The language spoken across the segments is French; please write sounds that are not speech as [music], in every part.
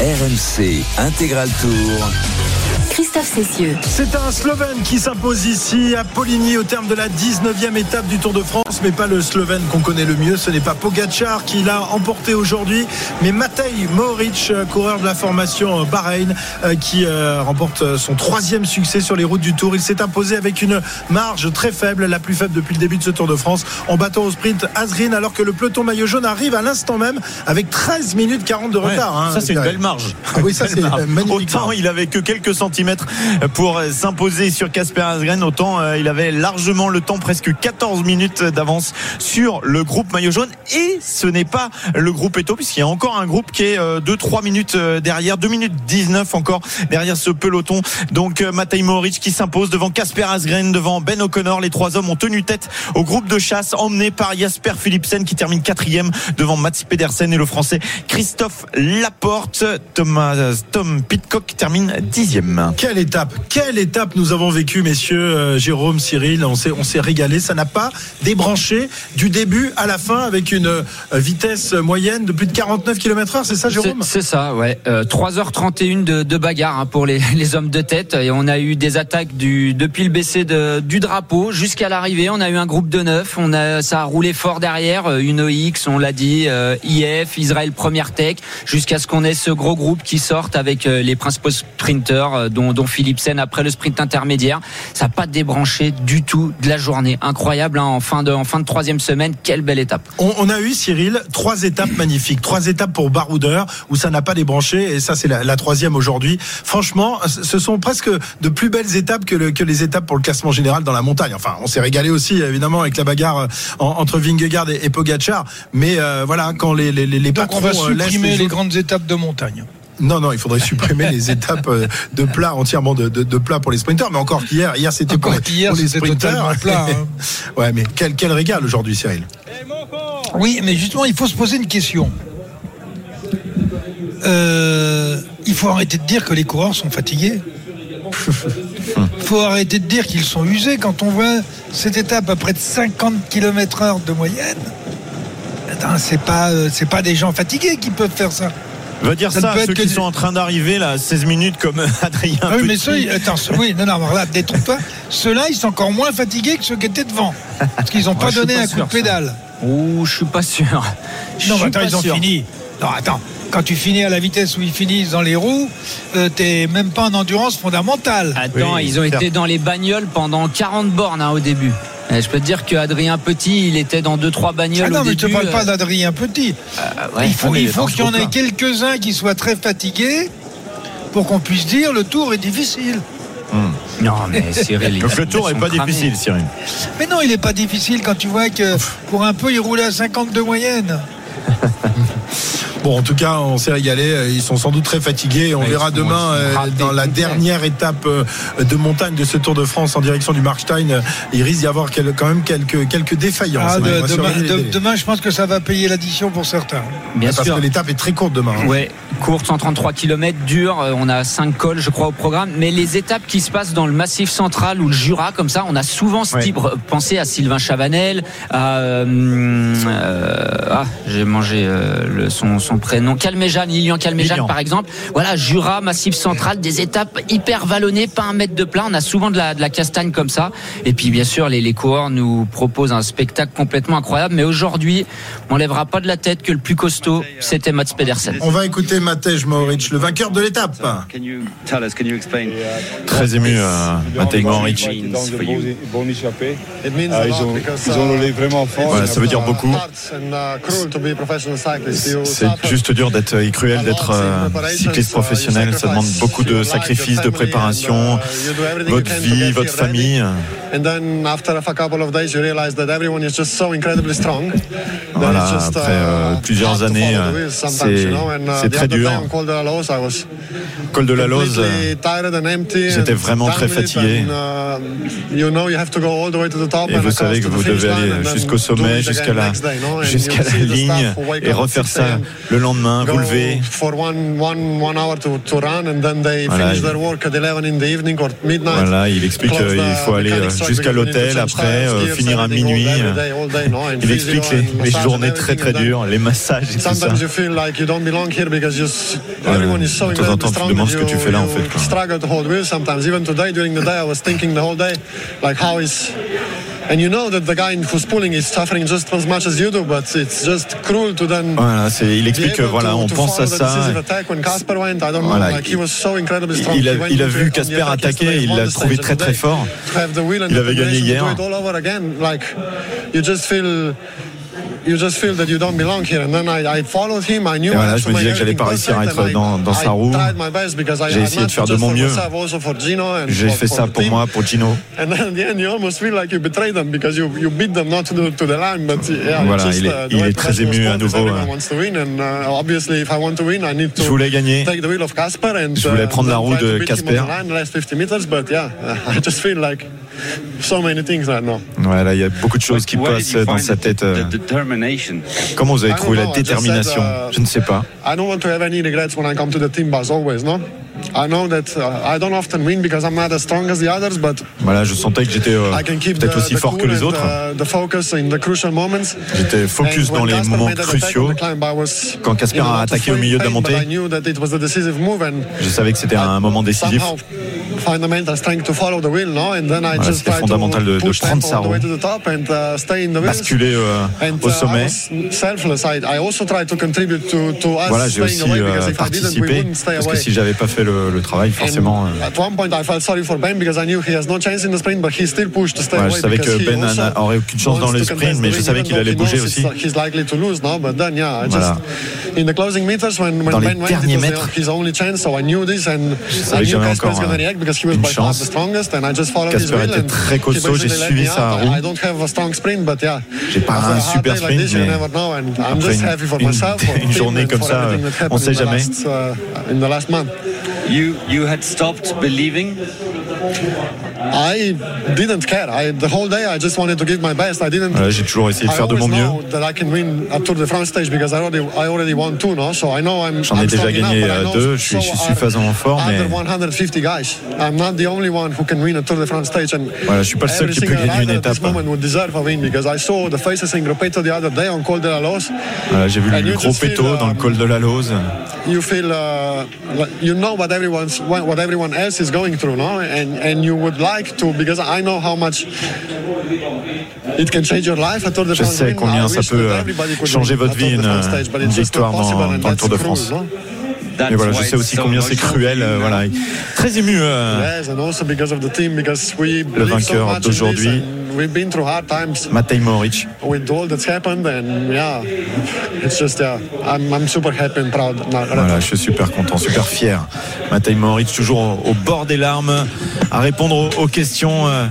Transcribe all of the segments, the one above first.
RMC Intégral Tour. Christophe Cessieux. C'est un Slovène qui s'impose ici à Poligny au terme de la 19e étape du Tour de France, mais pas le Slovène qu'on connaît le mieux. Ce n'est pas Pogacar qui l'a emporté aujourd'hui, mais Matej Mohoric, coureur de la formation Bahreïn, euh, qui euh, remporte son troisième succès sur les routes du Tour. Il s'est imposé avec une marge très faible, la plus faible depuis le début de ce Tour de France, en battant au sprint Asgreen, alors que le peloton maillot jaune arrive à l'instant même avec 13 minutes 40 de retard. Ouais, hein, ça, c'est une belle marge. Ah oui, ça, [laughs] c'est magnifique. Autant il avait que quelques centimètres pour s'imposer sur Casper Asgren, autant euh, il avait largement le temps, presque 14 minutes d'avance sur le groupe maillot jaune. Et ce n'est pas le groupe Eto, puisqu'il y a encore un groupe qui est 2-3 minutes euh, derrière, 2 minutes 19 encore derrière ce peloton. Donc euh, Matej Mohoric qui s'impose devant Casper Asgren, devant Ben O'Connor. Les trois hommes ont tenu tête au groupe de chasse emmené par Jasper Philipsen qui termine quatrième devant Mats Pedersen et le français Christophe Laporte. Thomas, Tom Pitcock termine dixième. Quelle étape, quelle étape nous avons vécu, messieurs euh, Jérôme, Cyril. On s'est, on s'est régalé. Ça n'a pas débranché du début à la fin avec une euh, vitesse moyenne de plus de 49 km/h. C'est ça, Jérôme? C'est, ça, ouais. Euh, 3h31 de, de bagarre hein, pour les, [laughs] les, hommes de tête. Et on a eu des attaques du, depuis le baissé de, du drapeau jusqu'à l'arrivée. On a eu un groupe de neuf. On a, ça a roulé fort derrière. Euh, Une OX, on l'a dit, euh, IF, Israël Première Tech, jusqu'à ce qu'on ait ce gros groupe qui sorte avec euh, les principaux sprinteurs, dont, dont Philipsen après le sprint intermédiaire. Ça n'a pas débranché du tout de la journée. Incroyable hein, en fin de en fin de troisième semaine. Quelle belle étape. On, on, a eu Cyril trois étapes magnifiques, trois étapes pour Baroudeur où ça n'a pas débranché et ça c'est la, la, troisième aujourd'hui. Franchement, ce sont presque de plus belles étapes que, le, que, les étapes pour le classement général dans la montagne. Enfin, on s'est régalé aussi évidemment avec la bagarre en, entre Vingegaard et, et Pogacar, mais euh, voilà quand les les, les Donc patrons on va supprimer les, les grandes étapes de montagne. Non, non, il faudrait supprimer les étapes de plat, entièrement de, de, de, plat pour les sprinteurs. Mais encore qu'hier, hier c'était pour, hier, pour les sprinteurs. Plat, hein. [laughs] ouais, mais quel, quel régal aujourd'hui, Cyril. Oui, mais justement, il faut se poser une question. Euh, il faut arrêter de dire que les coureurs sont fatigués. Il [laughs] faut arrêter de dire qu'ils sont usés quand on voit cette étape à près de 50 km/h de moyenne. C'est pas, c'est pas des gens fatigués qui peuvent faire ça. Va dire ça, ça à ceux qui sont en train d'arriver là, 16 minutes comme [laughs] Adrien. Ah oui, mais ceux, attends, oui, non, non, là. Ceux-là, ils sont encore moins fatigués que ceux qui étaient devant. Parce qu'ils n'ont [laughs] pas donné pas un coup de pédale. Ouh, je suis pas sûr. Je non, attends, ils ont sûr. fini. Non, attends. Quand tu finis à la vitesse où ils finissent dans les roues, euh, t'es même pas en endurance fondamentale. Attends, oui, ils ont été dans les bagnoles pendant 40 bornes hein, au début. Et je peux te dire qu'Adrien Petit, il était dans 2-3 bagnoles. Ah non, au mais début, je ne te parle pas d'Adrien Petit. Euh, ouais, il faut, il faut qu'il y en ait quelques-uns qui soient très fatigués pour qu'on puisse dire le tour est difficile. Hum. Non, mais [laughs] Cyril. Donc le tour n'est pas cramés. difficile, Cyril. Mais non, il n'est pas difficile quand tu vois que pour un peu, il roulait à 52 moyenne. [laughs] Bon, en tout cas, on s'est régalé. Ils sont sans doute très fatigués. On Ouais, verra demain euh, dans la dernière étape euh, de montagne de ce Tour de France en direction du Markstein. euh, Il risque d'y avoir quel- quand même quelques, quelques défaillances. Ah, de- demain, de- je pense que ça va payer l'addition pour certains. Bien Parce sûr. que l'étape est très courte demain. hein. Ouais, courte 133 km, dure. euh, On a 5 cols, je crois, au programme. Mais les étapes qui se passent dans le Massif central ou le Jura, comme ça, on a souvent ce Ouais. type. Pensez à Sylvain Chavanel, à euh, euh, ah, j'ai mangé euh, le, son, son prénom, Calmejane, Lilian Calmejane, par exemple. Voilà, Jura, Massif central, des étapes hyper vallonnées, pas un mètre de plat. On a souvent de la, de la castagne comme ça. Et puis, bien sûr, les, les coureurs nous proposent un spectacle complètement incroyable. Mais aujourd'hui, on lèvera pas de la tête que le plus costaud, c'était Mats Pedersen. On va écouter Matej Mohoric, le vainqueur de l'étape. Can you tell us, can you explain? Très ému, euh, Matej Mohoric. Ah, ils, ont, ils ont roulé vraiment fort. Ouais, ça veut dire beaucoup. C'est juste dur d'être et cruel d'être euh, cycliste professionnel. Ça demande beaucoup de sacrifices, de préparation, votre vie, votre famille. Voilà, après euh, plusieurs années, euh, c'est c'est très dur. Col de la euh, j'étais vraiment très fatigué. Et vous savez que vous devez aller jusqu'au sommet, jusqu'à la, jusqu'à la ligne et refaire ça le lendemain, vous levez. Voilà, il- their work at 11 in the evening or midnight. Voilà, il explique qu'il faut aller euh, jusqu'à l'hôtel, après euh, finir à minuit. and Il explique les, les journées très très dures, les massages et tout ça. Sometimes you feel like you don't belong here because you, s- Ouais, everyone is so de temps en temps, tu te demandes ce que tu fais là, en fait, quoi. And you know that the guy who's pulling is suffering just as much as you do, but it's just cruel to then. Voilà, c'est, il explique que voilà, on pense à ça. Il a, il a vu Casper attaquer, il l'a trouvé très très fort. Il avait gagné hier. You just feel. That you don't belong here, and then I, I followed him. I knew Et voilà, je me disais que j'allais pas réussir à être dans- dans sa roue. tried my best because I- J'ai essayé de faire de mon mieux. J'ai for- fait ça pour moi, pour Gino. [laughs] And then in the end, you almost feel like you betrayed them because you, you beat them not to the, to the line, but yeah, Voilà, just, il est- uh, il est très ému à nouveau, everyone wants to win, and obviously, if I want to win, I need to Je voulais gagner. take the wheel of Casper and Je voulais prendre la roue de Casper. [laughs] on the line the last 50 meters, but yeah, I just feel like so many things right now. Voilà, il y a beaucoup de choses qui Where passent dans sa tête. euh. The determination? Comment vous avez I trouvé la know, I just détermination? said, uh, Je ne sais pas. I don't want to have any regrets when I come to the team bus always, no? I know that I don't often win because I'm not as strong as the others, but Voilà, je sentais que j'étais euh, I can keep peut-être the, aussi the fort que les autres. uh, the focus in the crucial moments. J'étais focus dans les moments cruciaux. Quand Casper a attaqué au milieu de la montée. Je savais que c'était un moment décisif. Voilà, c'était fondamental de- de prendre sa roue. uh. Basculer euh, au uh, sommet. was selfless. I, I also tried to contribute to, to us Voilà, j'ai staying aussi away euh, participé. Parce que away. si j'avais pas fait le, le travail, forcément. And at one point, I felt sorry for because I knew he has no chance in the sprint, but he still pushed to stay Voilà, away. je savais que Ben also n'a- aurait aucune chance dans le sprint, mais je savais qu'il allait bouger aussi. Voilà. Dans les Ben derniers mètres. and savais que j'avais encore, une chance. Casper était très costaud, j'ai suivi sa roue. I don't have a strong sprint, but yeah. J'ai pas un super sprint, mais never know, and I'm après just une- happy for une- [laughs] une journée comme ça, on sait jamais. Last, uh, in the last month. You you had stopped believing? I didn't care. I, the whole day, I just wanted to give my best. I didn't. J'ai toujours essayé de faire de mon mieux. know that I can win a Tour de France stage because I already, I already won two, no? So I know I'm. J'en ai déjà gagné, euh, deux. Je suis- je suffisamment fort, mais- Other 150 guys. I'm not the only one who can win a Tour de France stage. And Voilà, je suis pas le seul qui peut gagner une étape. moment would deserve a win because I saw the faces in Gruppetto the other day on Col de la Loze. Voilà, j'ai vu le gros péto dans le um, col de la Lose. you feel uh, you know what everyone's what everyone else is going through, no? And and you would like to because I know how much it can change your life. A Tour de Je sais combien I ça peut euh, changer votre vie, une, not victoire dans, dans le Tour de France. Mais voilà, je sais aussi combien c'est cruel. euh, voilà, très ému. euh, Yes, and also because of the team, because we believe so vainqueur d'aujourd'hui. We've been through hard times Matej Mohoric. with all that's happened, and yeah, it's just yeah, I'm, I'm super happy and proud. Voilà, je suis super content, super fier. Matej Mohoric toujours au, au bord des larmes, à répondre aux, aux questions. euh,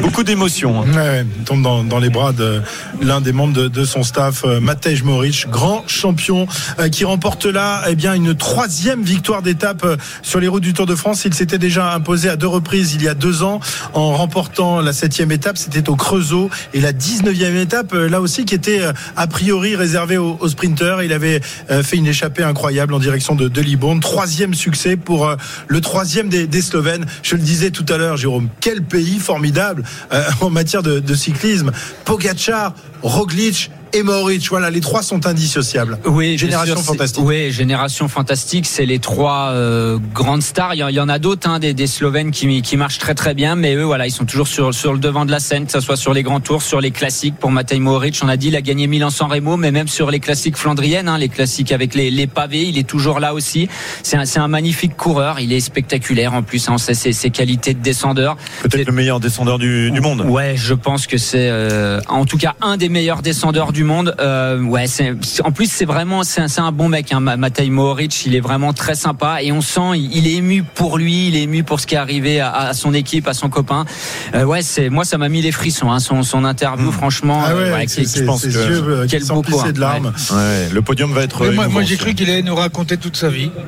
beaucoup d'émotions. hein. Ouais, tombe dans, dans les bras de l'un des membres de, de son staff, euh, Matej Moric, grand champion, euh, qui remporte là eh bien une troisième victoire d'étape sur les routes du Tour de France. Il s'était déjà imposé à deux reprises il y a deux ans en remportant la septième étape, c'était au Creusot, et la 19e étape euh, là aussi qui était euh, a priori réservée aux, sprinteurs. Il avait euh, fait une échappée incroyable en direction de, de Libourne. Troisième succès pour le troisième des, Slovènes. Je le disais tout à l'heure, Jérôme, quel pays formidable [laughs] en matière de, de cyclisme. Pogacar, Roglic et Mohoric, voilà, les trois sont indissociables. Oui, génération sûr, fantastique. Oui, génération fantastique. C'est les trois euh, grandes stars. Il y en- a d'autres, hein, des, des Slovènes qui, qui marchent très très bien, mais eux, voilà, ils sont toujours sur, sur le devant de la scène, que ce soit sur les grands tours, sur les classiques. Pour Matej Mohoric, on a dit, il a gagné Milan-San Remo, mais même sur les classiques flandriennes, hein, les classiques avec les, les pavés, il est toujours là aussi. C'est un, c'est un magnifique coureur. Il est spectaculaire en plus. hein, on sait ses, ses qualités de descendeur. Peut-être le meilleur descendeur du, du monde. Ouais, je pense que c'est euh, en tout cas un des meilleurs descendeurs du monde. Euh, ouais, c'est en plus c'est vraiment c'est un, c'est un bon mec. Hein, Ma- Matej Mohoric, il est vraiment très sympa et on sent il, il est ému pour lui, il est ému pour ce qui est arrivé à, à son équipe, à son copain. Euh, ouais, c'est moi ça m'a mis les frissons. Hein, son, son interview, franchement. Ah ouais, euh, ouais, pense que- yeux qui Quel beau coureur, de larmes. Ouais, le podium va être. Moi, moi, j'ai cru qu'il allait nous raconter toute sa vie. [laughs]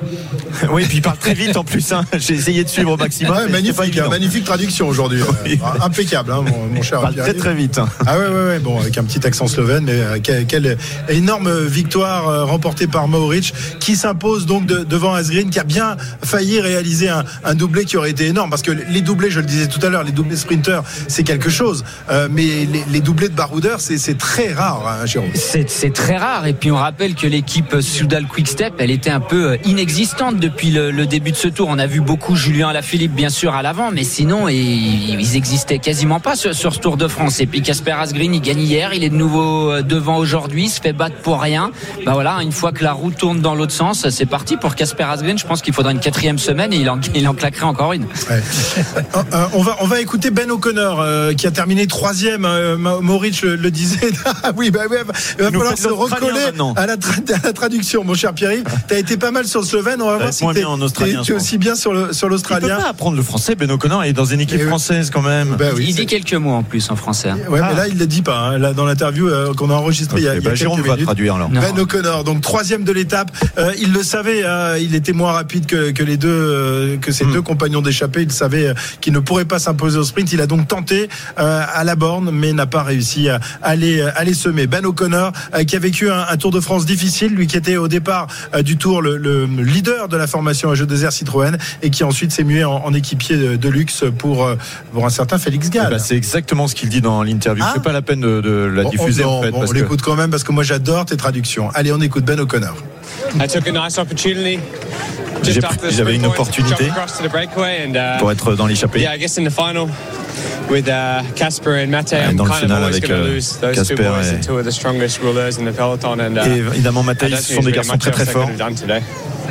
Oui, puis il parle très vite en plus. hein. J'ai essayé de suivre au maximum. Pas magnifique, hein, magnifique traduction aujourd'hui. Euh, impeccable, hein, mon, mon cher. Il parle très très vite. Ah ouais, ouais, ouais, bon, avec un petit accent slovène, mais quelle, quelle énorme victoire euh, remportée par Mohoric, qui s'impose donc de- devant Asgreen, qui a bien failli réaliser un, doublé qui aurait été énorme, parce que les doublés, je le disais tout à l'heure, les doublés sprinters, c'est quelque chose, euh, mais les, doublés de baroudeurs, c'est très rare, hein, Jérôme. C'est très rare. Et puis on rappelle que l'équipe Soudal Quickstep, elle était un peu euh, inexistante depuis le, début de ce tour. On a vu beaucoup Julien Alaphilippe, bien sûr, à l'avant, mais sinon, ils, ils existaient quasiment pas sur, sur ce Tour de France. Et puis Casper Asgreen, il gagne hier, il est de nouveau euh, devant aujourd'hui, se fait battre pour rien. Bah voilà, une fois que la roue tourne dans l'autre sens, c'est parti pour Casper Asgreen. Je pense qu'il faudra une quatrième semaine et il en, [laughs] il en claquerait encore une. Ouais. Euh, euh, on, va, on va écouter Ben O'Connor euh, qui a terminé troisième. Euh, Ma- Maurice le, le disait. [laughs] ah oui, bah, ouais, il va nous falloir se l'Australien recoller à la, tra- à la traduction, mon cher Pierre-Yves. Tu as été pas mal sur le slovène. On va voir si tu es aussi bien sur le sur Il peut l'australien. pas apprendre le français, Ben O'Connor, il est dans une équipe Eh française quand même. Bah oui, il dit quelques mots en plus en français. hein. Ouais, Ah. mais là, il ne le dit pas. hein. Là, dans l'interview euh, qu'on a enregistrée il y a, Ok, il y a bah, Jérôme quelques va minutes. traduire alors. Ben O'Connor, donc troisième de l'étape. Euh, il le savait, hein, il était moins rapide que, que les deux, euh, que ses Hmm. deux compagnons d'échappée. Il savait euh, qu'il ne pourrait pas s'imposer au sprint. Il a donc tenté euh, à la borne, mais n'a pas réussi à aller, à les semer. Ben O'Connor, euh, qui a vécu un, un Tour de France difficile, lui qui était au départ euh, du Tour le, le leader de la formation à jeu désert Citroën et qui ensuite s'est mué en, en équipier de, luxe pour, euh, pour un certain Félix Eh Gall. ben, c'est exactement ce qu'il dit dans l'interview. Ah. C'est pas la peine de, de la Bon, diffuser on, en fait. bon, parce on que- l'écoute quand même parce que moi j'adore tes traductions. Allez, on écoute Ben O'Connor. J'avais une opportunité jump across to the breakaway and, uh, pour être dans l'échappée. Yeah, I guess in the final with uh, Casper and Mate, I'm dans le kind of final always avec, going to euh, lose. Those Casper two boys et- are two of the strongest rulers in the peloton, and uh, Et évidemment, don't ce sont des garçons très très forts.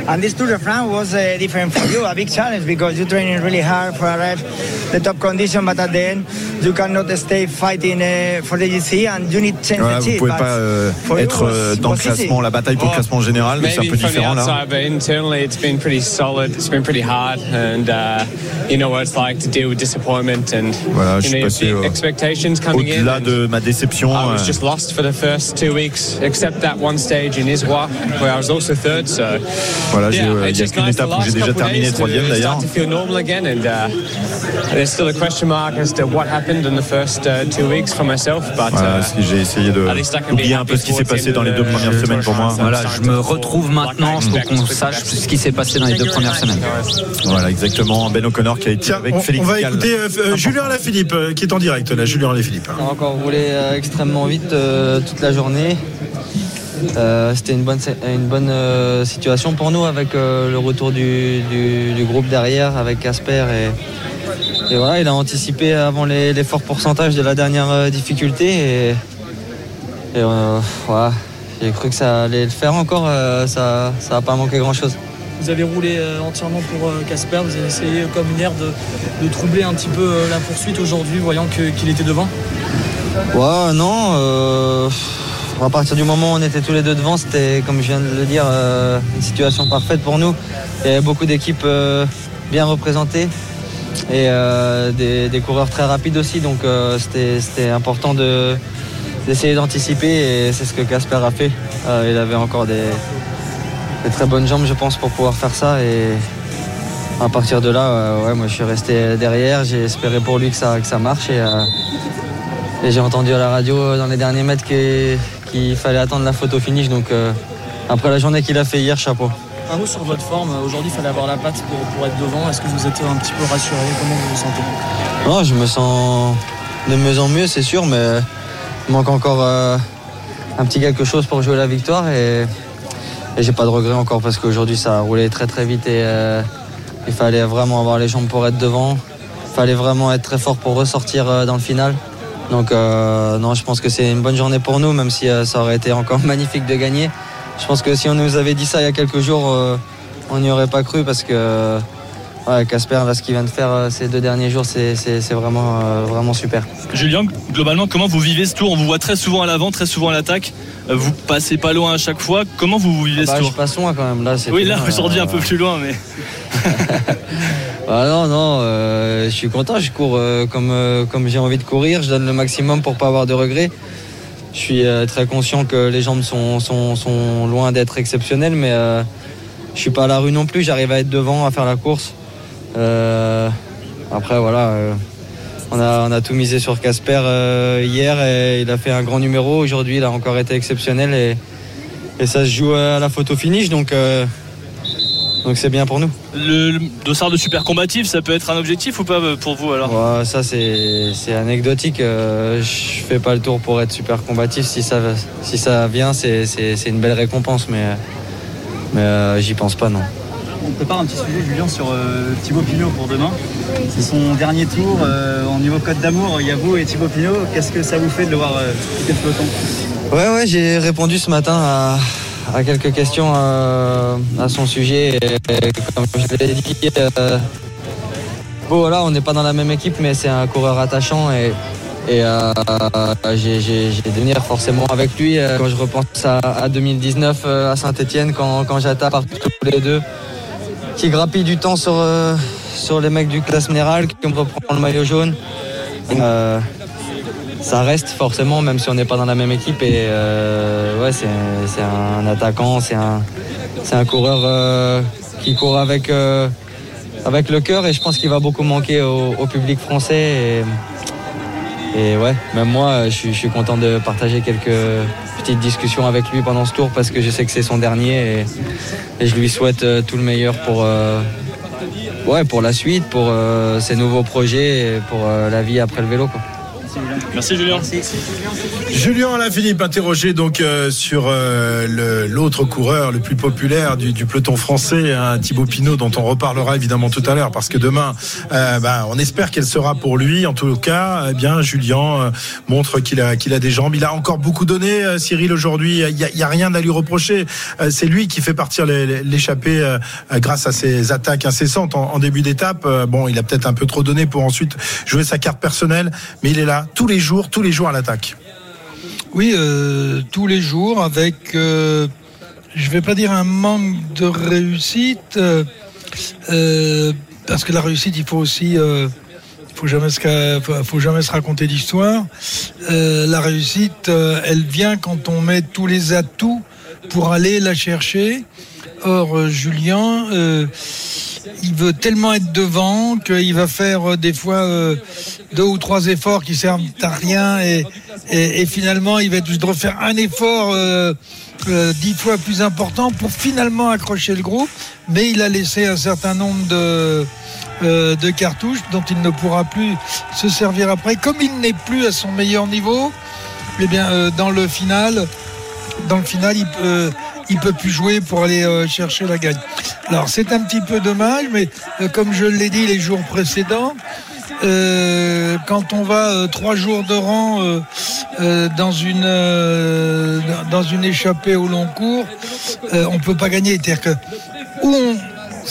And this Tour de France was uh, different for you, a big challenge because you're training really hard for arrive the top condition, but at the end you cannot stay fighting uh, for the GC and you need change Voilà, the vous pouvez but pas euh, for you être euh, was- dans le was easy. classement, la bataille pour le classement général, c'est un peu the différent là. outside, but internally it's been pretty solid. It's been pretty hard, and uh, you know what it's like to deal with disappointment and Voilà, you know, passé, big euh, expectations coming in. Au-delà de ma déception, I was euh, just lost for the first two weeks, except that one stage in Iswa where I was also third. So Voilà, euh, il y a qu'une étape où j'ai déjà terminé troisième, d'ailleurs. Start to feel normal again, and uh, there's still a question mark as to what happened in the first uh, two weeks for myself. But voilà, uh, si j'ai essayé de d'oublier un peu ce qui s'est passé dans les deux premières semaines pour moi. Voilà, je me retrouve maintenant. Faut qu'on sache ce qui s'est passé dans les deux premières semaines. Voilà, exactement. Ben O'Connor qui a été avec Félix on va écouter euh, euh, Julien Alaphilippe euh, qui est en direct là, Julien Alaphilippe. On a encore roulé extrêmement vite toute la journée. Euh, C'était une bonne, une bonne euh, situation pour nous avec euh, le retour du, du- du groupe derrière, avec Casper. Et, et voilà, il a anticipé avant les, les forts pourcentages de la dernière difficulté. Et, et, voilà, j'ai cru que ça allait le faire encore. ça n'a pas manqué grand-chose. Vous avez roulé entièrement pour Casper, vous avez essayé comme hier de, de troubler un petit peu la poursuite aujourd'hui, voyant qu'il était devant? Ouais, non. euh, à partir du moment où on était tous les deux devant, c'était, comme je viens de le dire, euh, une situation parfaite pour nous. Il y avait beaucoup d'équipes euh, bien représentées et euh, des, coureurs très rapides aussi. Donc c'était, important de, d'essayer d'anticiper et c'est ce que Casper a fait. Il avait encore des, très bonnes jambes, je pense, pour pouvoir faire ça. Et à partir de là, ouais, moi je suis resté derrière. J'ai espéré pour lui que ça, que ça marche. Et, j'ai entendu à la radio dans les derniers mètres que- qu'il fallait attendre la photo finish. Donc euh, après la journée qu'il a fait hier, chapeau. Un mot sur votre forme, aujourd'hui il fallait avoir la patte pour, pour être devant. Est-ce que vous êtes un petit peu rassuré? Comment vous vous sentez? Non, je me sens de mieux en mieux, c'est sûr, mais il manque encore euh, un petit quelque chose pour jouer la victoire. Et, et j'ai pas de regret encore parce qu'aujourd'hui ça a roulé très très vite et euh, il fallait vraiment avoir les jambes pour être devant. Il fallait vraiment être très fort pour ressortir euh, dans le final. Donc euh, non, je pense que c'est une bonne journée pour nous, même si euh, ça aurait été encore [laughs] magnifique de gagner. Je pense que si on nous avait dit ça il y a quelques jours, euh, on n'y aurait pas cru parce que ouais, Casper, là, ce qu'il vient de faire ces deux derniers jours, c'est vraiment, vraiment super. Julien, globalement, comment vous vivez ce tour? On vous voit très souvent à l'avant, très souvent à l'attaque. Vous passez pas loin à chaque fois. Comment vous, vous vivez Bah, ce je tour? passe loin quand même. Là, Oui, là, aujourd'hui un peu plus loin, mais [laughs] [laughs] Ah non, non, euh, je suis content, je cours euh, comme, euh, comme j'ai envie de courir, je donne le maximum pour pas avoir de regrets. Je suis très conscient que les jambes sont, sont, loin d'être exceptionnelles, mais, je suis pas à la rue non plus. J'arrive à être devant, à faire la course. Après, voilà. on a, on a tout misé sur Casper hier et il a fait un grand numéro. Aujourd'hui, il a encore été exceptionnel et, et ça se joue à la photo finish. Donc, donc c'est bien pour nous. Le, le dossard de super combatif, ça peut être un objectif ou pas euh, pour vous alors? Ouais, ça c'est anecdotique. Euh, je fais pas le tour pour être super combatif. Si ça si ça vient, c'est c'est- c'est une belle récompense, mais mais euh, j'y pense pas non. On prépare un petit sujet, Julien, sur euh, Thibaut Pinot pour demain. C'est son dernier tour euh, en niveau code d'amour. Il y a vous et Thibaut Pinot. Qu'est-ce que ça vous fait de le voir euh, quitter le peloton? Ouais ouais, j'ai répondu ce matin à, à quelques questions euh, à son sujet. Et, comme je l'ai dit, euh, bon on n'est pas dans la même équipe, mais c'est un coureur attachant et euh, j'ai des forcément avec lui. Quand je repense à, à 2019 euh, à Saint-Etienne, quand, quand j'attaque tous les deux, qui grappille du temps sur, sur les mecs du classe général, qui me reprend le maillot jaune. Ça reste forcément, même si on n'est pas dans la même équipe. Et euh, ouais, c'est un attaquant, c'est un, un coureur euh, qui court avec, euh, avec le cœur et je pense qu'il va beaucoup manquer au, public français. Et, ouais, même moi, je suis, content de partager quelques petites discussions avec lui pendant ce tour parce que je sais que c'est son dernier et, je lui souhaite tout le meilleur pour, ouais, pour la suite, pour ses nouveaux projets et pour la vie après le vélo. Merci Julien. Julien Alaphilippe interrogé donc euh, sur euh, l'autre coureur le plus populaire du, du peloton français, hein, Thibaut Pinot, dont on reparlera évidemment tout à l'heure, parce que demain, euh, bah, on espère qu'elle sera pour lui. En tout cas, eh bien Julien euh, montre qu'il a qu'il a des jambes. Il a encore beaucoup donné, euh, Cyril aujourd'hui. Il y a, il y a rien à lui reprocher. Euh, C'est lui qui fait partir l'échappée grâce à ses attaques incessantes en, en début d'étape. Euh, bon, il a peut-être un peu trop donné pour ensuite jouer sa carte personnelle, mais il est là tous les jours, tous les jours à l'attaque. Oui, euh, tous les jours avec, euh, je vais pas dire un manque de réussite, euh, parce que la réussite, il faut aussi, faut jamais se, faut, jamais se raconter d'histoire. La réussite, elle vient quand on met tous les atouts pour aller la chercher. Or, euh, Julien, euh, il veut tellement être devant qu'il va faire euh, des fois euh, deux ou trois efforts qui servent à rien et, et, finalement il va de refaire un effort euh, euh, dix fois plus important pour finalement accrocher le groupe. Mais il a laissé un certain nombre de, de cartouches dont il ne pourra plus se servir après. Comme il n'est plus à son meilleur niveau, eh bien dans le final, dans le final, il peut, il peut plus jouer pour aller euh, chercher la gagne. Alors c'est un petit peu dommage, mais euh, comme je l'ai dit les jours précédents, euh, quand on va trois jours de rang dans une dans une échappée au long cours, on peut pas gagner. C'est-à-dire que où on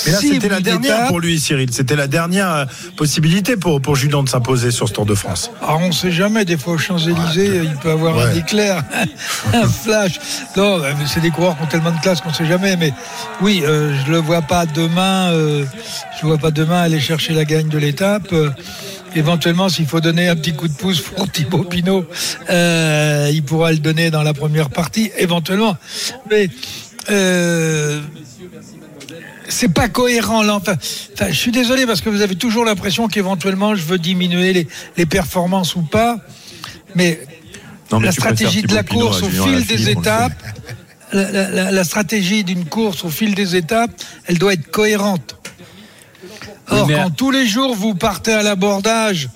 Mais là, c'était la dernière étape, pour lui, Cyril. C'était la dernière euh, possibilité pour, pour Julien de s'imposer sur ce Tour de France. Alors on ne sait jamais, des fois aux Champs-Élysées, il peut avoir un éclair, [laughs] un flash. Non, mais c'est des coureurs qui ont tellement de classe qu'on ne sait jamais. Mais oui, euh, je ne le vois pas demain. euh, je vois pas demain aller chercher la gagne de l'étape. Euh, éventuellement, s'il faut donner un petit coup de pouce pour [laughs] Thibaut Pinot, il pourra le donner dans la première partie, éventuellement. Mais c'est pas cohérent là. Enfin, je suis désolé parce que vous avez toujours l'impression qu'éventuellement je veux diminuer les, les performances ou pas, mais, Non, mais la stratégie de la course au fil des étapes, la, la- la- la stratégie d'une course au fil des étapes, elle doit être cohérente. Or, quand tous les jours vous partez à l'abordage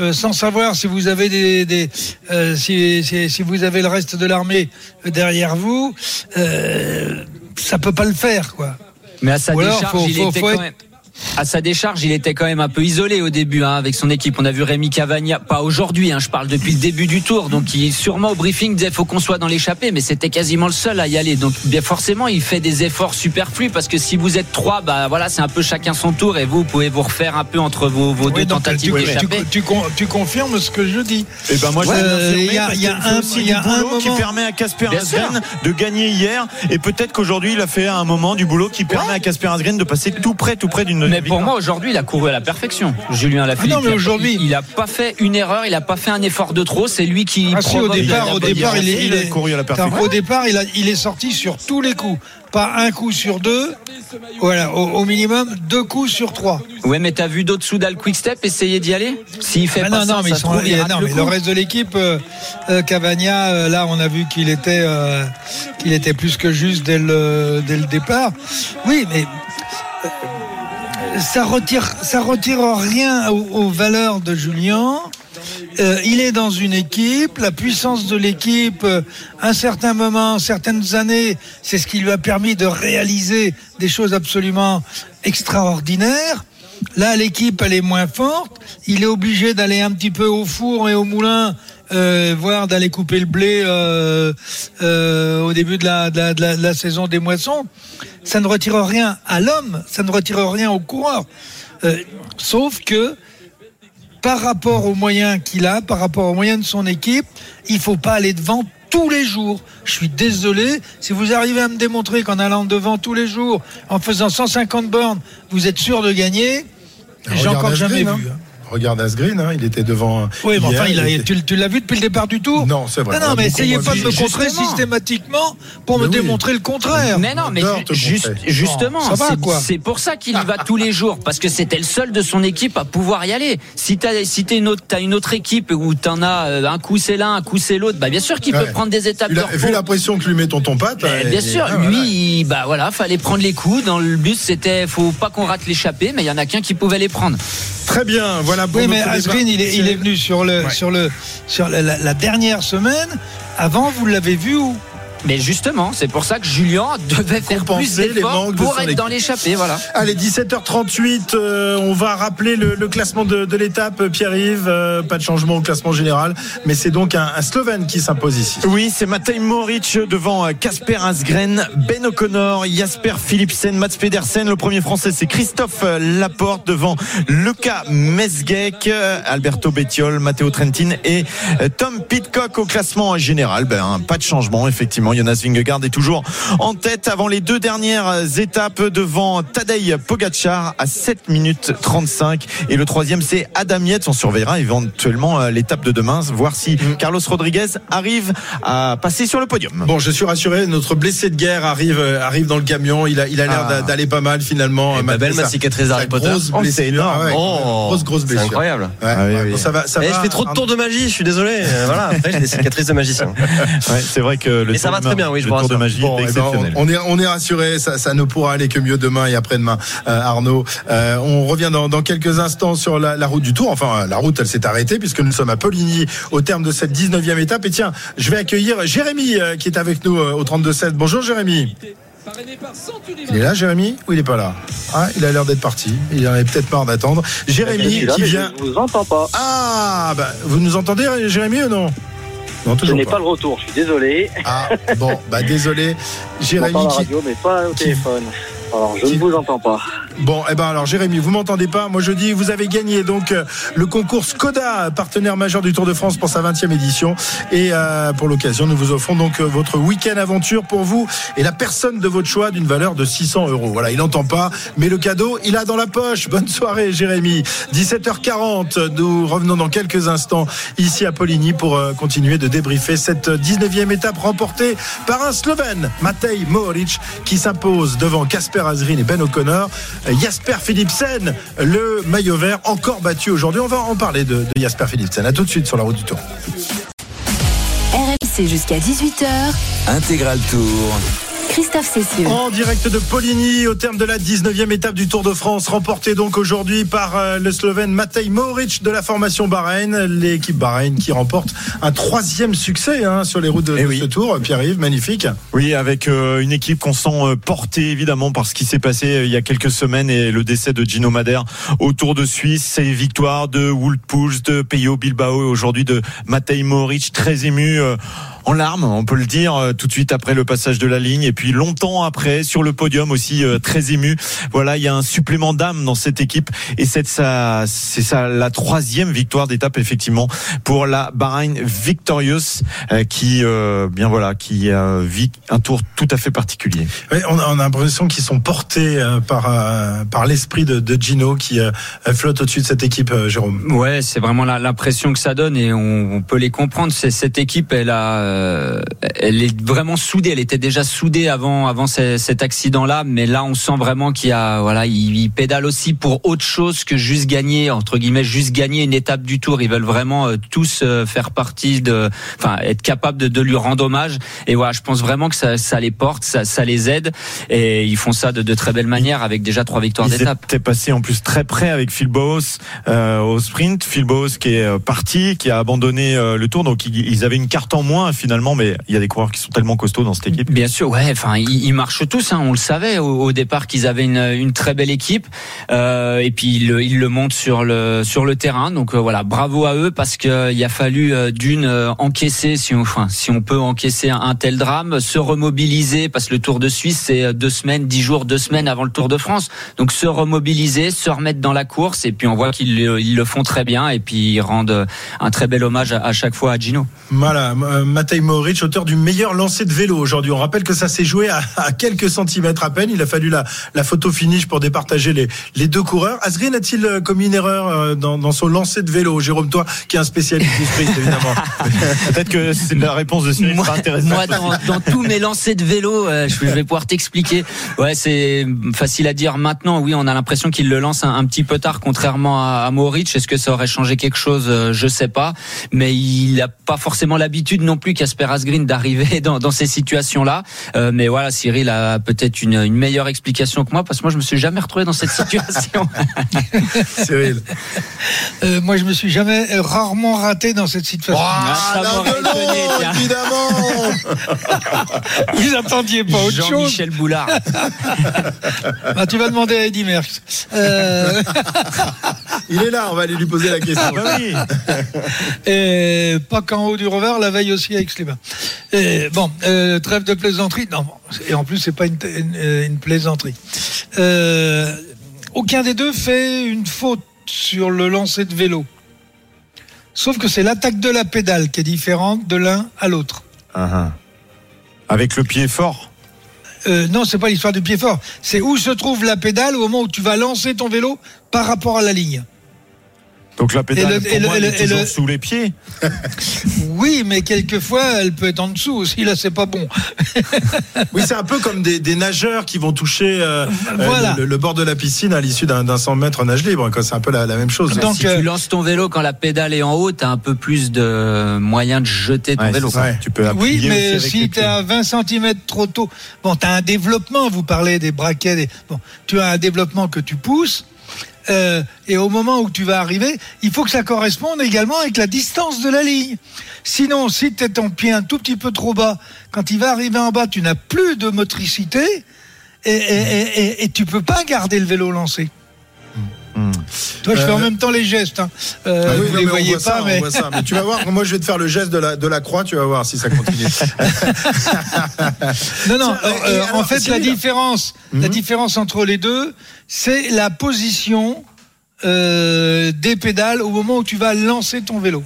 euh, sans savoir si vous avez des, des- euh, si, si- si vous avez le reste de l'armée derrière vous, euh, ça peut pas le faire, quoi. Mais à sa décharge, il faut- était quand même. À sa décharge, il était quand même un peu isolé au début hein, avec son équipe. On a vu Rémi Cavagna, pas aujourd'hui, hein, je parle depuis le début du tour. Donc, il sûrement au briefing disait faut qu'on soit dans l'échappée, mais c'était quasiment le seul à y aller. Donc, bien forcément, il fait des efforts superflus parce que si vous êtes trois, bah voilà, c'est un peu chacun son tour et vous pouvez vous refaire un peu entre vos, vos deux Oui, tentatives tu, tu, tu con- tu confirmes ce que je dis? Et ben moi Ouais, euh, il y a- il y un- aussi il y a un qui permet à Casper Bien Asgreen de gagner hier et peut-être qu'aujourd'hui il a fait un moment du boulot qui permet à Casper Asgreen de passer tout près tout près d'une Mais pour moi, aujourd'hui, il a couru à la perfection. Julien Lafilippe. Ah non, mais aujourd'hui- il a pas fait une erreur, il a pas fait un effort de trop. C'est lui qui. Ah si, au départ, au départ, il est, bonne il est- couru à la perfection. au départ, il, a, il est sorti sur tous les coups. Pas un coup sur deux. Voilà, au, au minimum, deux coups sur trois. Ouais, mais t'as vu d'autres Soudal Quick Step essayer d'y aller? S'il fait Ah pas non, ça, non, mais, ça ils se sont, trouve, il rate non, le mais le reste de l'équipe, euh, euh, Cavagna, euh, là, on a vu qu'il était, euh, qu'il était plus que juste dès le, dès le départ. Oui, mais ça retire, retire rien aux, aux valeurs de Julien. Euh, il est dans une équipe, la puissance de l'équipe, euh, un certain moment, certaines années, c'est ce qui lui a permis de réaliser des choses absolument extraordinaires. Là, l'équipe, elle est moins forte. Il est obligé d'aller un petit peu au four et au moulin, euh, voire d'aller couper le blé euh, euh, au début de la, de, la, de la- de la saison des moissons. Ça ne retire rien à l'homme, ça ne retire rien au coureur. Euh, sauf que par rapport aux moyens qu'il a, par rapport aux moyens de son équipe, il faut pas aller devant tous les jours. Je suis désolé, si vous arrivez à me démontrer qu'en allant devant tous les jours, en faisant 150 bornes, vous êtes sûr de gagner, j'ai encore jamais vu. hein. Regarde Asgreen, hein, il était devant. Oui, mais enfin, il a- était- tu, tu l'as vu depuis le départ du tour Non, c'est vrai. Non, non, On a mais essayez pas de me contrer systématiquement pour Mais me oui. démontrer le contraire. Mais non, mais juste, justement, Ça va, c'est- quoi. c'est pour ça qu'il y va tous les jours, parce que c'était le seul de son équipe à pouvoir y aller. Si t'as si t'es une autre, t'as une autre équipe où t'en as euh, un coup c'est l'un, un coup c'est l'autre, bah bien sûr qu'il Ouais. peut prendre des étapes Vu de vu la pression que lui met tonton Pat. Mais euh, bien sûr, ah, lui, voilà. il- bah voilà, fallait prendre les coups. Dans le but, c'était, faut pas qu'on rate l'échappée, mais il y en a qu'un qui pouvait les prendre. Très bien, voilà pour Oui, mais Asgreen, il est, il est venu sur le, Ouais. sur le, sur la, la- la dernière semaine. Avant, vous l'avez vu où? Mais justement, c'est pour ça que Julien devait faire plus d'efforts de pour être équipe. dans l'échappée, voilà. Allez, 17h38, euh, on va rappeler le, le classement de, de l'étape, Pierre-Yves. euh, pas de changement au classement général, mais c'est donc un, un Slovène qui s'impose ici. Oui, c'est Matej Moric devant euh, Casper Asgren, Ben O'Connor, Jasper Philipsen, Mats Pedersen. Le premier français, c'est Christophe euh, Laporte devant Luca Mesgek, euh, Alberto Bettiol, Matteo Trentin et euh, Tom Pitcock au classement général. Ben, pas de changement, effectivement. Jonas Vingegaard est toujours en tête avant les deux dernières étapes devant Tadej Pogacar à 7 minutes 35. Et le troisième, c'est Adam Yates. On surveillera éventuellement euh, l'étape de demain, voir si Carlos Rodriguez arrive à passer sur le podium. Bon, je suis rassuré, notre blessé de guerre arrive, euh, arrive dans le camion. Il a, il a l'air Ah. d'a- d'aller pas mal finalement. Et malgré belle ma cicatrice Harry Potter. Grosse Oh, blessure. énorme. Ouais, Oh, grosse, grosse c'est blessure. incroyable. Ouais, Ah oui, ouais, oui. bon, ça va, ça Eh, va, je fais trop de tours de magie, je suis désolé. [laughs] Voilà, après j'ai des cicatrices de magicien. Ouais, c'est vrai que le Mais ça tour va de très bien, oui, je le vous tour de rassure. magie Bon, est ben, exceptionnel. on, on est, on est rassuré, ça, ça ne pourra aller que mieux demain et après-demain, euh, Arnaud. Euh, on revient dans, dans quelques instants sur la, la route du Tour. Enfin, la route, elle s'est arrêtée puisque nous sommes à Poligny au terme de cette 19e étape. Et tiens, je vais accueillir Jérémy euh, qui est avec nous euh, au 32-7. Bonjour Jérémy. Il est là, Jérémy? Ou il est pas là Ah, il a l'air d'être parti. Il en avait peut-être marre d'attendre. Jérémy qui vient. Je vous entends pas. Ah, bah, vous nous entendez, Jérémy, ou non? Non, Je n'ai pas. pas le retour, je suis désolé. Ah, bon, bah désolé. [laughs] Jérémy qui. radio, mais pas au téléphone. Alors, je ne vous entends pas. Bon, eh ben alors Jérémy, vous m'entendez pas Moi je dis, vous avez gagné donc euh, le concours Skoda, partenaire majeur du Tour de France pour sa 20e édition. Et euh, pour l'occasion, nous vous offrons donc euh, votre week-end aventure pour vous et la personne de votre choix d'une valeur de 600 euros. Voilà, il n'entend pas, mais le cadeau, il a dans la poche. Bonne soirée Jérémy. 17h40, nous revenons dans quelques instants ici à Poligny pour euh, continuer de débriefer cette 19e étape remportée par un Slovène, Matej Mohoric, qui s'impose devant Asgreen et Ben O'Connor. Jasper Philipsen, le maillot vert, encore battu aujourd'hui. On va en parler de, de Jasper Philipsen. À tout de suite sur la route du Tour. RMC jusqu'à 18h. Intégral Tour. Christophe Cessieux. En direct de Poligny, au terme de la 19e étape du Tour de France, remportée donc aujourd'hui par euh, le Slovène Matej Mohoric de la formation Bahreïn, l'équipe Bahreïn qui remporte un troisième succès hein, sur les routes de, Eh de oui. ce Tour. Pierre-Yves, magnifique. Oui, avec euh, une équipe qu'on sent euh, portée évidemment par ce qui s'est passé euh, il y a quelques semaines et le décès de Gino Madère au Tour de Suisse, ces victoires de Wout Poels, de Peyo Bilbao et aujourd'hui de Matej Mohoric, très ému. En larmes, on peut le dire, euh, tout de suite après le passage de la ligne et puis longtemps après sur le podium aussi euh, très ému. Voilà, il y a un supplément d'âme dans cette équipe et c'est ça, c'est ça la troisième victoire d'étape effectivement pour la Bahreïn Victorious euh, qui, euh, bien voilà, qui euh, vit un tour tout à fait particulier. Ouais, on, a, on a l'impression qu'ils sont portés euh, par euh, par l'esprit de, de Gino qui euh, flotte au-dessus de cette équipe, Jérôme. Ouais, c'est vraiment la- l'impression que ça donne et on, on peut les comprendre. C'est cette équipe, elle a, euh, elle est vraiment soudée. Elle était déjà soudée avant avant ce- cet accident-là, mais là on sent vraiment qu'il y a, voilà, ils, ils pédalent aussi pour autre chose que juste gagner entre guillemets, juste gagner une étape du Tour. Ils veulent vraiment euh, tous euh, faire partie de, enfin, être capables de, de lui rendre hommage. Et voilà, je pense vraiment que ça, ça les porte, ça, ça les aide et ils font ça de, de très belle manière avec déjà trois victoires d'étape. étaient passés en plus très près avec Phil Bowes euh, au sprint. Phil Bowes qui est euh, parti, qui a abandonné euh, le tour, donc ils, ils avaient une carte en moins finalement, mais il y a des coureurs qui sont tellement costauds dans cette équipe. Bien sûr, ouais. Enfin, ils, ils marchent tous. Hein, on le savait au, au départ qu'ils avaient une, une très belle équipe. Euh, et puis ils, le- ils le montrent sur le sur le terrain. Donc euh, voilà, bravo à eux parce que il a fallu euh, d'une euh, encaisser, si on enfin, si on peut encaisser un, un tel drame, se remobiliser parce que le Tour de Suisse c'est euh, deux semaines, dix jours, deux semaines avant le Tour de France. Donc se remobiliser, se remettre dans la course. Et puis on voit qu'ils le- ils le font très bien. Et puis ils rendent euh, un très bel hommage à, à chaque fois à Gino. Voilà, euh, Matej Mohoric, auteur du meilleur lancer de vélo aujourd'hui. On rappelle que ça s'est joué à, à quelques centimètres à peine. Il a fallu la, la photo finish pour départager les, les deux coureurs. Asgreen a-t-il euh, commis une erreur euh, dans, dans son lancer de vélo? Jérôme, toi, qui est un spécialiste du sprint, évidemment. [laughs] Peut-être que c'est la réponse de Cyril moi, sera intéressante. moi, dans, dans tous mes lancers de vélo, euh, je, je vais pouvoir t'expliquer. Ouais, c'est facile à dire maintenant. Oui, on a l'impression qu'il le lance un, un petit peu tard, contrairement à, à. Est-ce que ça aurait changé quelque chose? Je sais pas. Mais il n'a pas forcément l'habitude non plus, Casper Asgreen, d'arriver [laughs] dans, dans ces situations-là. Euh, mais voilà, Cyril a peut-être une, une meilleure explication que moi, parce que moi, je me suis jamais retrouvé dans cette situation. [laughs] Cyril. Euh, moi, je me suis jamais, euh, rarement raté dans cette situation. Ah, ça m'aurait étonné, tiens. évidemment Vous attendiez pas autre chose Jean-Michel Boulard. [laughs] Ah, Tu vas demander à Eddy Merckx. Il est là, on va aller lui poser la question. Bah oui. [laughs] et pas qu'en haut du revers, la veille aussi avec. Et bon, euh, trêve de plaisanterie. Non, et en plus, c'est pas une, une- une plaisanterie. Euh, aucun des deux fait une faute sur le lancer de vélo. Sauf que c'est l'attaque de la pédale qui est différente de l'un à l'autre. Ah, ah. Avec le pied fort. Euh, non, c'est pas l'histoire du pied fort. C'est où se trouve la pédale au moment où tu vas lancer ton vélo par rapport à la ligne. Donc la pédale, Et le- pour et le- moi, et elle le- est et toujours le- sous les pieds. [laughs] Oui, mais quelquefois, elle peut être en dessous aussi. Là, c'est pas bon. [laughs] Oui, c'est un peu comme des, des nageurs qui vont toucher euh, euh, Voilà. le, le bord de la piscine à l'issue d'un d'un 100 mètres nage libre. C'est un peu la, la même chose. Donc, si euh, tu lances ton vélo quand la pédale est en haut, t'as un peu plus de moyens de jeter ton Ouais, vélo. Tu peux Oui, mais si tu es à 20 cm trop tôt, bon, tu as un développement, vous parlez des braquets, des- bon, tu as un développement que tu pousses, euh, et au moment où tu vas arriver, il faut que ça corresponde également avec la distance de la ligne. Sinon, si tu es ton pied un tout petit peu trop bas, quand il va arriver en bas, tu n'as plus de motricité, et, et, tu peux pas garder le vélo lancé. Hmm. Toi, je fais Euh, en même temps les gestes. Hein. Euh, Ah oui, vous non, les voyez ça, pas, mais ça. Mais tu vas [laughs] voir, moi je vais te faire le geste de la, de la croix, tu vas voir si ça continue. [laughs] Non, non. Euh, euh, alors, en fait, la différence, la Mhm. différence entre les deux, c'est la position euh, des pédales au moment où tu vas lancer ton vélo.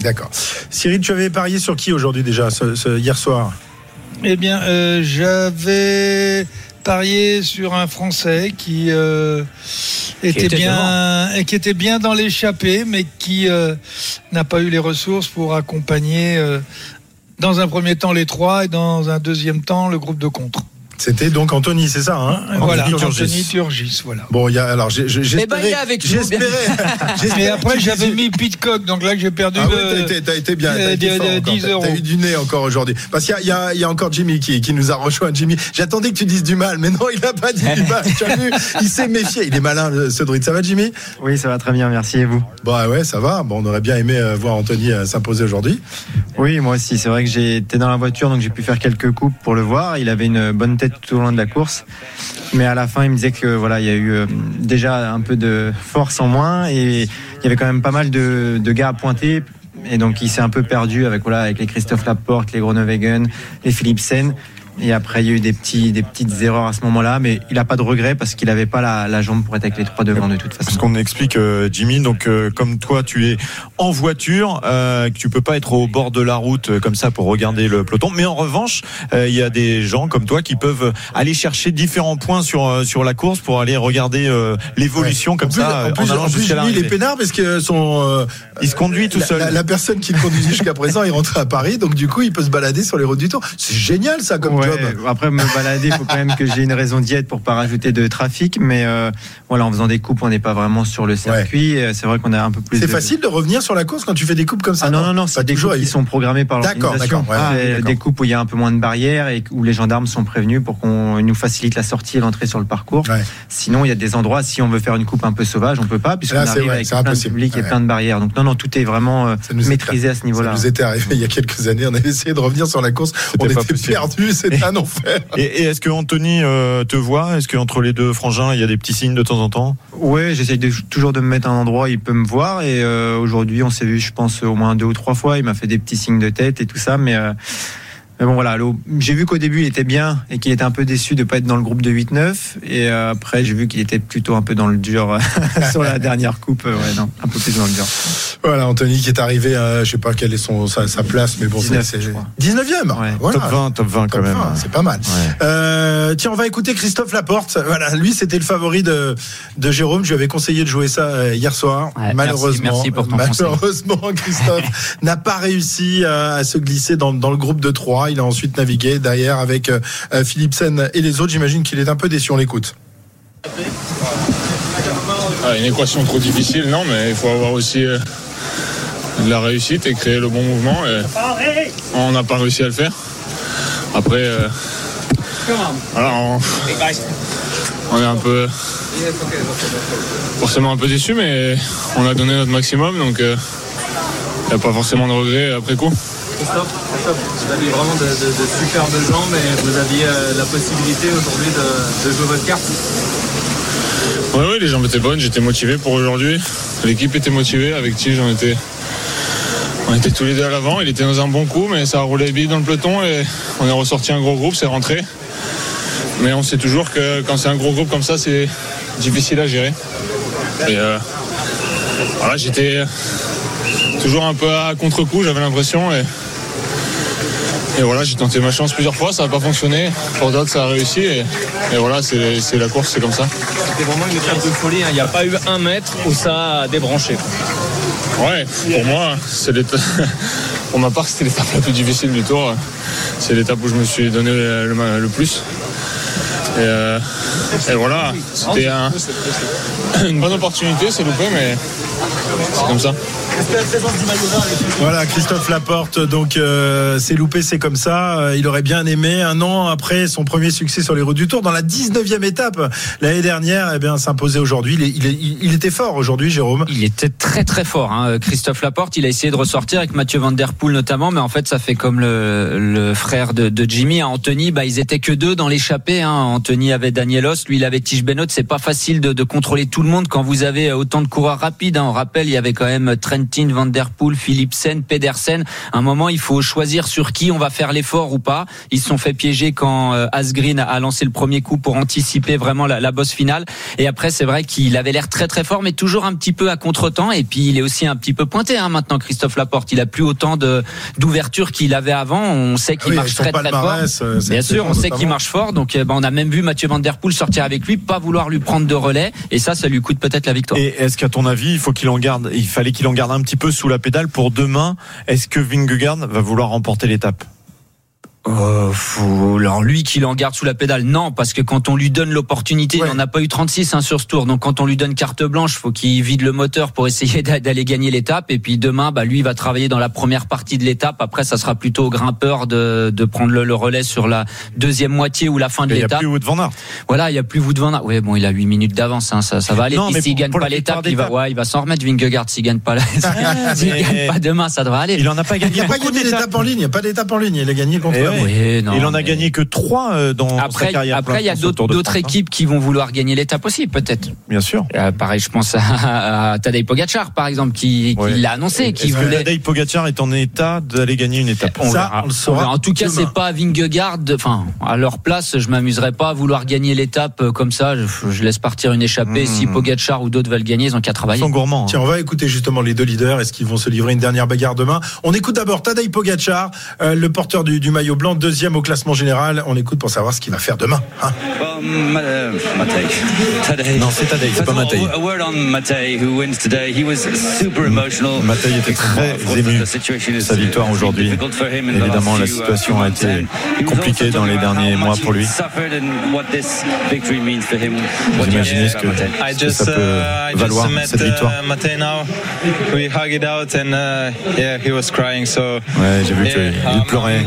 D'accord. Cyril, tu avais parié sur qui aujourd'hui déjà, ce- ce- hier soir? Eh bien, euh, j'avais parié sur un Français qui euh, était, était bien, et qui était bien dans l'échappée, mais qui euh, n'a pas eu les ressources pour accompagner. euh, dans un premier temps les trois et dans un deuxième temps le groupe de contre. C'était donc Anthony, c'est ça hein voilà, Anthony Turgis. Anthony Turgis, voilà. Bon, il y a, alors j'ai- j'ai- Eh ben, il j'espérais. est avec nous, J'espérais. [laughs] j'espérais Mais après, j'avais mis Pitcock, donc là, j'ai perdu Ah oui, le- t'as été, t'as été bien. euh, été fort encore. 10 T'as- euros. T'as eu du nez encore aujourd'hui. Parce qu'il y a, il y a- il y a encore Jimmy qui, qui nous a rejoint. Jimmy, j'attendais que tu dises du mal, mais non, il n'a pas dit du mal. Tu as vu Il s'est méfié. Il est malin, le- ce druide. Ça va, Jimmy? Oui, ça va très bien, merci. Et vous? Bah ouais, ça va. Bon, on aurait bien aimé euh, voir Anthony euh, s'imposer aujourd'hui. Oui, moi aussi. C'est vrai que j'étais dans la voiture, donc j'ai pu faire quelques coupes pour le voir. Il avait une bonne tête tout au long de la course. Mais à la fin, il me disait que voilà, il y a eu euh, déjà un peu de force en moins et il y avait quand même pas mal de, de gars à pointer. Et donc, il s'est un peu perdu avec, voilà, avec les Christophe Laporte, les Groenewegen, les Philipsen. Et après, il y a eu des, petits, des petites erreurs à ce moment-là, mais il n'a pas de regret parce qu'il n'avait pas la, la jambe pour être avec les trois devant de toute façon. Parce qu'on explique, euh, Jimmy, donc euh, comme toi, tu es en voiture, euh, tu peux pas être au bord de la route euh, comme ça pour regarder le peloton. Mais en revanche, euh, il y a des gens comme toi qui peuvent aller chercher différents points sur sur la course pour aller regarder euh, l'évolution comme En plus, ça en plus, en allant en plus, Jimmy, il est peinard parce que son. euh, Il se conduit tout la- seul. La, la personne qui le conduisait jusqu'à présent est rentrée à Paris, donc du coup, il peut se balader sur les routes du Tour. C'est génial ça comme Ouais, job. Après me balader, il faut quand même que j'ai une raison d'y être pour pas rajouter de trafic. Mais euh, voilà, en faisant des coupes, on n'est pas vraiment sur le circuit. C'est vrai qu'on a un peu plus. C'est de- facile de revenir sur la course quand tu fais des coupes comme ça. Ah non, non, non, c'est des coupes qui sont programmées par D'accord, l'organisation. d'accord, ouais, ah, d'accord. des coupes où il y a un peu moins de barrières et où les gendarmes sont prévenus pour qu'on nous facilite la sortie et l'entrée sur le parcours. Sinon, il y a des endroits, si on veut faire une coupe un peu sauvage, on peut pas, puisqu'on Là, c'est arrive avec plein de impossible. public et plein de barrières. Donc non, non, tout est vraiment euh, maîtrisé à ce niveau-là. Ça nous était arrivé il y a quelques années. On avait essayé de revenir sur la course. On était perdus. C'était un enfer. Et, et est-ce que Anthony euh, te voit? Est-ce qu'entre les deux frangins, il y a des petits signes de temps en temps? Ouais, j'essaye de- toujours de me mettre à un endroit où il peut me voir. Et euh, aujourd'hui, on s'est vu, je pense, au moins deux ou trois fois. Il m'a fait des petits signes de tête et tout ça. Mais, euh, mais bon, voilà. J'ai vu qu'au début, il était bien et qu'il était un peu déçu de ne pas être dans le groupe de 8-9. Et euh, après, j'ai vu qu'il était plutôt un peu dans le dur [laughs] sur la dernière coupe. Euh, Ouais, non, un peu plus dans le dur. Voilà, Anthony qui est arrivé, à, je sais pas quelle est son, sa, sa place, mais bon, c'est 19, c'est- je crois. 19e. Voilà. Top 20, top 20 quand même. 20, c'est pas mal. Euh, tiens, on va écouter Christophe Laporte. Voilà, lui, c'était le favori de, de Jérôme. Je lui avais conseillé de jouer ça hier soir. Ouais, malheureusement, merci- merci pour ton malheureusement, [laughs] Christophe n'a pas réussi à se glisser dans, dans le groupe de trois. Il a ensuite navigué derrière avec euh, euh, Philipsen et les autres. J'imagine qu'il est un peu déçu. On l'écoute. Ah, une équation trop difficile, non, mais il faut avoir aussi euh, de la réussite et créer le bon mouvement. On n'a pas réussi à le faire. Après, on est un peu forcément un peu déçu, mais on a donné notre maximum, donc il n'y a pas forcément de regrets après coup. Christophe, Christophe, vous aviez vraiment de, superbes jambes et vous aviez euh, la possibilité aujourd'hui de, jouer votre carte. Oui, les jambes étaient bonnes, j'étais motivé pour aujourd'hui. L'équipe était motivée, avec Tige, on était, on était tous les deux à l'avant. Il était dans un bon coup, mais ça a roulé vite dans le peloton et on est ressorti un gros groupe, c'est rentré. Mais on sait toujours que quand c'est un gros groupe comme ça, c'est difficile à gérer. Et euh, voilà, j'étais toujours un peu à contre-coup, j'avais l'impression. Et, et voilà, j'ai tenté ma chance plusieurs fois, ça n'a pas fonctionné. Pour d'autres, ça a réussi. Et, et voilà, c'est la course, c'est comme ça. C'était vraiment une étape de folie, hein. il n'y a pas eu un mètre où ça a débranché. Ouais, pour moi, c'est l'étape. [laughs] Pour ma part, c'était l'étape la plus difficile du tour. C'est l'étape où je me suis donné le, le- le plus. Et, euh, et voilà, c'était un- [laughs] une bonne opportunité, c'est loupé, mais c'est comme ça. Voilà, Christophe Laporte, donc euh, c'est loupé, c'est comme ça. Euh, il aurait bien aimé, un an après son premier succès sur les routes du Tour, dans la 19e étape l'année dernière, eh bien s'imposer aujourd'hui. Il, était fort aujourd'hui, Jérôme. Il était très très fort, hein. Christophe Laporte. Il a essayé de ressortir avec Mathieu Van Der Poel notamment, mais en fait ça fait comme le, frère de, Jimmy, hein. Anthony. Bah ils étaient que deux dans l'échappée. Hein. Anthony avait Danielos, lui il avait Tige Benoît. C'est pas facile de, de contrôler tout le monde quand vous avez autant de coureurs rapides. On rappelle, il y avait quand même Trentin, Van Der Poel, Philipsen, Pedersen. À un moment, il faut choisir sur qui on va faire l'effort ou pas. Ils se sont fait piéger quand euh, Asgreen a lancé le premier coup pour anticiper vraiment la, la bosse finale. Et après, c'est vrai qu'il avait l'air très très fort, mais toujours un petit peu à contre-temps. Et puis, il est aussi un petit peu pointé hein, maintenant, Christophe Laporte. Il a plus autant d'ouverture qu'il avait avant. On sait qu'il Oui, marche très très fort. euh, Bien sûr, on sait qu'il marche fort. Donc, euh, ben, on a même vu Mathieu Van Der Poel sortir avec lui, pas vouloir lui prendre de relais. Et ça, ça lui coûte peut-être la victoire. Et est-ce qu'à ton avis, il faut qu'il en garde, il fallait qu'il en garde un petit peu sous la pédale pour demain. Est-ce que Vingegaard va vouloir remporter l'étape? Euh, faut, alors lui qu'il en garde sous la pédale, non, parce que quand on lui donne l'opportunité, il n'en a pas eu 36 hein, sur ce tour, donc quand on lui donne carte blanche, faut qu'il vide le moteur pour essayer d'a- d'aller gagner l'étape, et puis demain, bah lui il va travailler dans la première partie de l'étape. Après, ça sera plutôt au grimpeur de, de prendre le, le relais sur la deuxième moitié ou la fin de Il n'y a l'étape. plus Wout van Aert. Voilà, il y a plus Wout van Aert. Ouais, bon, il a 8 minutes d'avance, hein, ça, ça va aller. Non, Puis s'il gagne pas l'étape, il va, d'étapes. ouais, il va s'en remettre Vingegaard s'il gagne pas, la- [laughs] s'il Mais- gagne pas demain, ça devrait aller. Il en a pas Il gagné n'a pas d'étape en ligne. Il n'y a pas d'étape en ligne. Il a gagné contre Eh Ouais. Oui, non, il en a mais- gagné que 3 dans sa Après, carrière. après, il y a d'autres hein. équipes qui vont vouloir gagner l'étape aussi, peut-être. Bien sûr. Euh, pareil, je pense à, à Tadej Pogacar, par exemple, qui, qui Ouais. l'a annoncé, qui Est-ce que voulait. Tadej Pogacar est en état d'aller gagner une étape? On Ça, verra. on le saura. En tout cas, c'est pas Vingegaard. Enfin, à leur place, je m'amuserais pas à vouloir gagner l'étape euh, comme ça. Je, je laisse partir une échappée. Mmh. Si Pogacar ou d'autres veulent gagner, ils ont qu'à Ils travailler. sont gourmands. hein. Tiens, on va écouter justement les deux leaders. Est-ce qu'ils vont se livrer une dernière bagarre demain? On écoute d'abord Tadej Pogacar, euh, le porteur du, du maillot blanc, deuxième au classement général. On écoute pour savoir ce qu'il va faire demain. hein. Uh. Tadej. Non, c'est Tadej, c'est pas of all, Matej. A word on Matej, who wins today. He was super emotional. Matej était très ému the situation de is, sa victoire uh, aujourd'hui. Évidemment, la uh, situation a été was compliquée dans les derniers mois pour lui. he suffered and what this victory means for him. What Vous imaginez ce que, ce que just, ça peut uh, valoir, cette victoire uh, uh, Ouais, j'ai vu qu'il um, pleurait.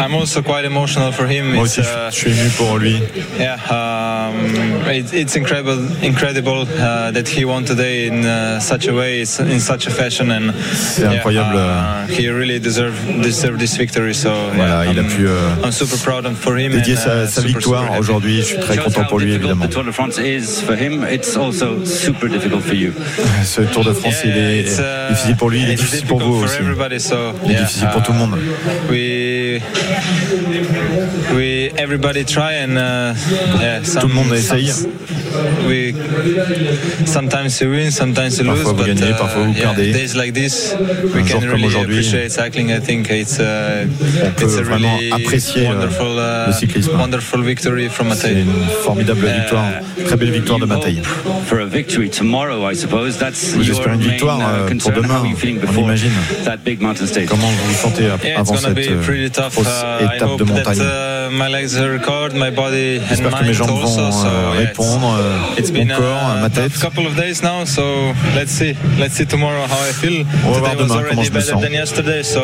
I'm also quite emotional for him. Moi It's, aussi, uh, je suis ému pour lui. Yeah, um, it, it's incredible, incredible uh, that he won today in uh, such a way, in such a fashion, and C'est incroyable. uh, he really deserved deserved this victory. So Voilà, yeah, il a I'm, pu euh, I'm super proud for him. dédier sa, uh, sa super, victoire aujourd'hui. Je suis très content pour lui, difficult évidemment. The Tour de France is for him. It's also super difficult for you. [laughs] Ce Tour de France, il est It's, uh, difficile pour lui, il est it's difficile pour difficult vous for aussi. so, Il est yeah, difficile pour tout le monde. We, we, everybody try and uh, yeah, some, Tout le monde essaye. We, sometimes you win, sometimes you lose, Parfois vous but gagnez, uh, parfois vous yeah, perdez. days like this, we Un jour can comme really aujourd'hui, appreciate cycling. I think it's, uh, peut it's a vraiment really apprécier, euh, wonderful, uh, le cyclisme. wonderful victory from C'est une formidable victoire, très belle victoire de hope For a victory tomorrow, I suppose. That's Vous your espérez une main victoire uh, euh, pour concern. How demain, are you feeling on before imagine. that big mountain stage? Comment vous vous sentez ap- Yeah, it's avant gonna cette be euh, pretty tough. grosse I étape de montagne uh, my legs will record, my body and J'espère que mes jambes also. vont So, euh, répondre, euh, mon been corps, ma tête. couple of days now, so let's see. Let's see tomorrow how I feel. On va voir demain comment je me sens. than yesterday, so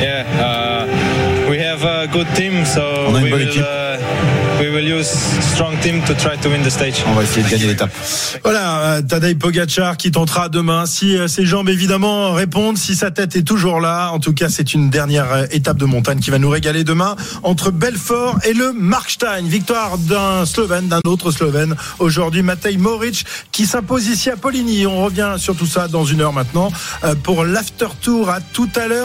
yeah. Uh, we have a good team, so On a une bonne équipe. On va essayer de gagner l'étape. Voilà, euh, Tadej Pogacar qui tentera demain. Si euh, ses jambes évidemment répondent, si sa tête est toujours là. En tout cas, c'est une dernière euh, étape de montagne qui va nous régaler demain entre Belfort et le Markstein. Victoire d'un Slovène, d'un autre Slovène. Aujourd'hui, Matej Moric qui s'impose ici à Poligny. On revient sur tout ça dans une heure maintenant pour l'after tour. À tout à l'heure.